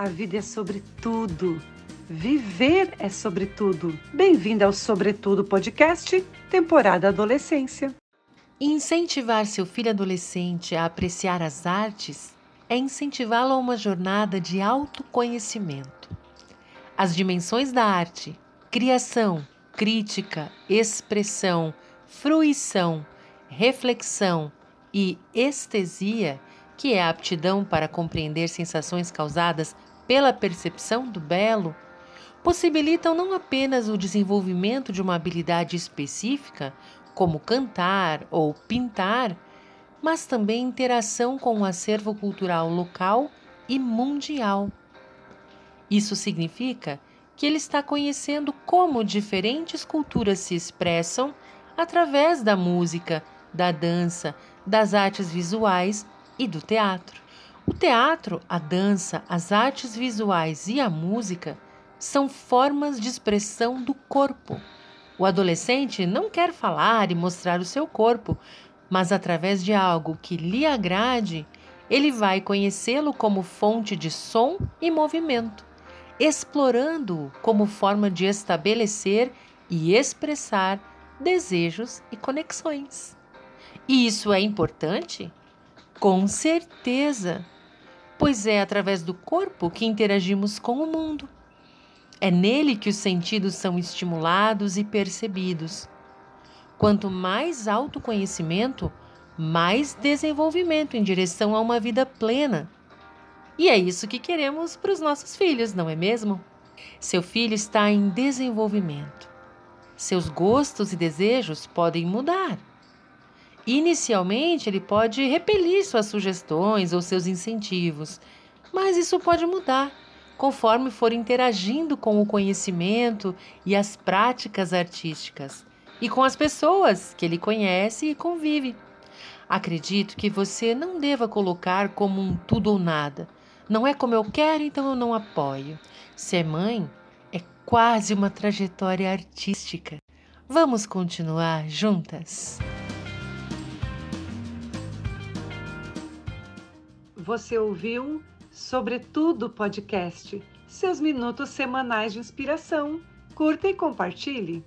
A vida é sobre tudo. Viver é sobre tudo. Bem-vindo ao Sobretudo Podcast, temporada Adolescência. Incentivar seu filho adolescente a apreciar as artes é incentivá-lo a uma jornada de autoconhecimento. As dimensões da arte, criação, crítica, expressão, fruição, reflexão e estesia que é a aptidão para compreender sensações causadas pela percepção do belo, possibilitam não apenas o desenvolvimento de uma habilidade específica, como cantar ou pintar, mas também interação com o acervo cultural local e mundial. Isso significa que ele está conhecendo como diferentes culturas se expressam através da música, da dança, das artes visuais e do teatro. O teatro, a dança, as artes visuais e a música são formas de expressão do corpo. O adolescente não quer falar e mostrar o seu corpo, mas através de algo que lhe agrade, ele vai conhecê-lo como fonte de som e movimento, explorando-o como forma de estabelecer e expressar desejos e conexões. E isso é importante? Com certeza, pois é através do corpo que interagimos com o mundo. É nele que os sentidos são estimulados e percebidos. Quanto mais autoconhecimento, mais desenvolvimento em direção a uma vida plena. E é isso que queremos para os nossos filhos, não é mesmo? Seu filho está em desenvolvimento. Seus gostos e desejos podem mudar Inicialmente, ele pode repelir suas sugestões ou seus incentivos, mas isso pode mudar conforme for interagindo com o conhecimento e as práticas artísticas e com as pessoas que ele conhece e convive. Acredito que você não deva colocar como um tudo ou nada. Não é como eu quero, então eu não apoio. Ser mãe é quase uma trajetória artística. Vamos continuar juntas? Você ouviu Sobretudo Podcast, seus minutos semanais de inspiração. Curta e compartilhe.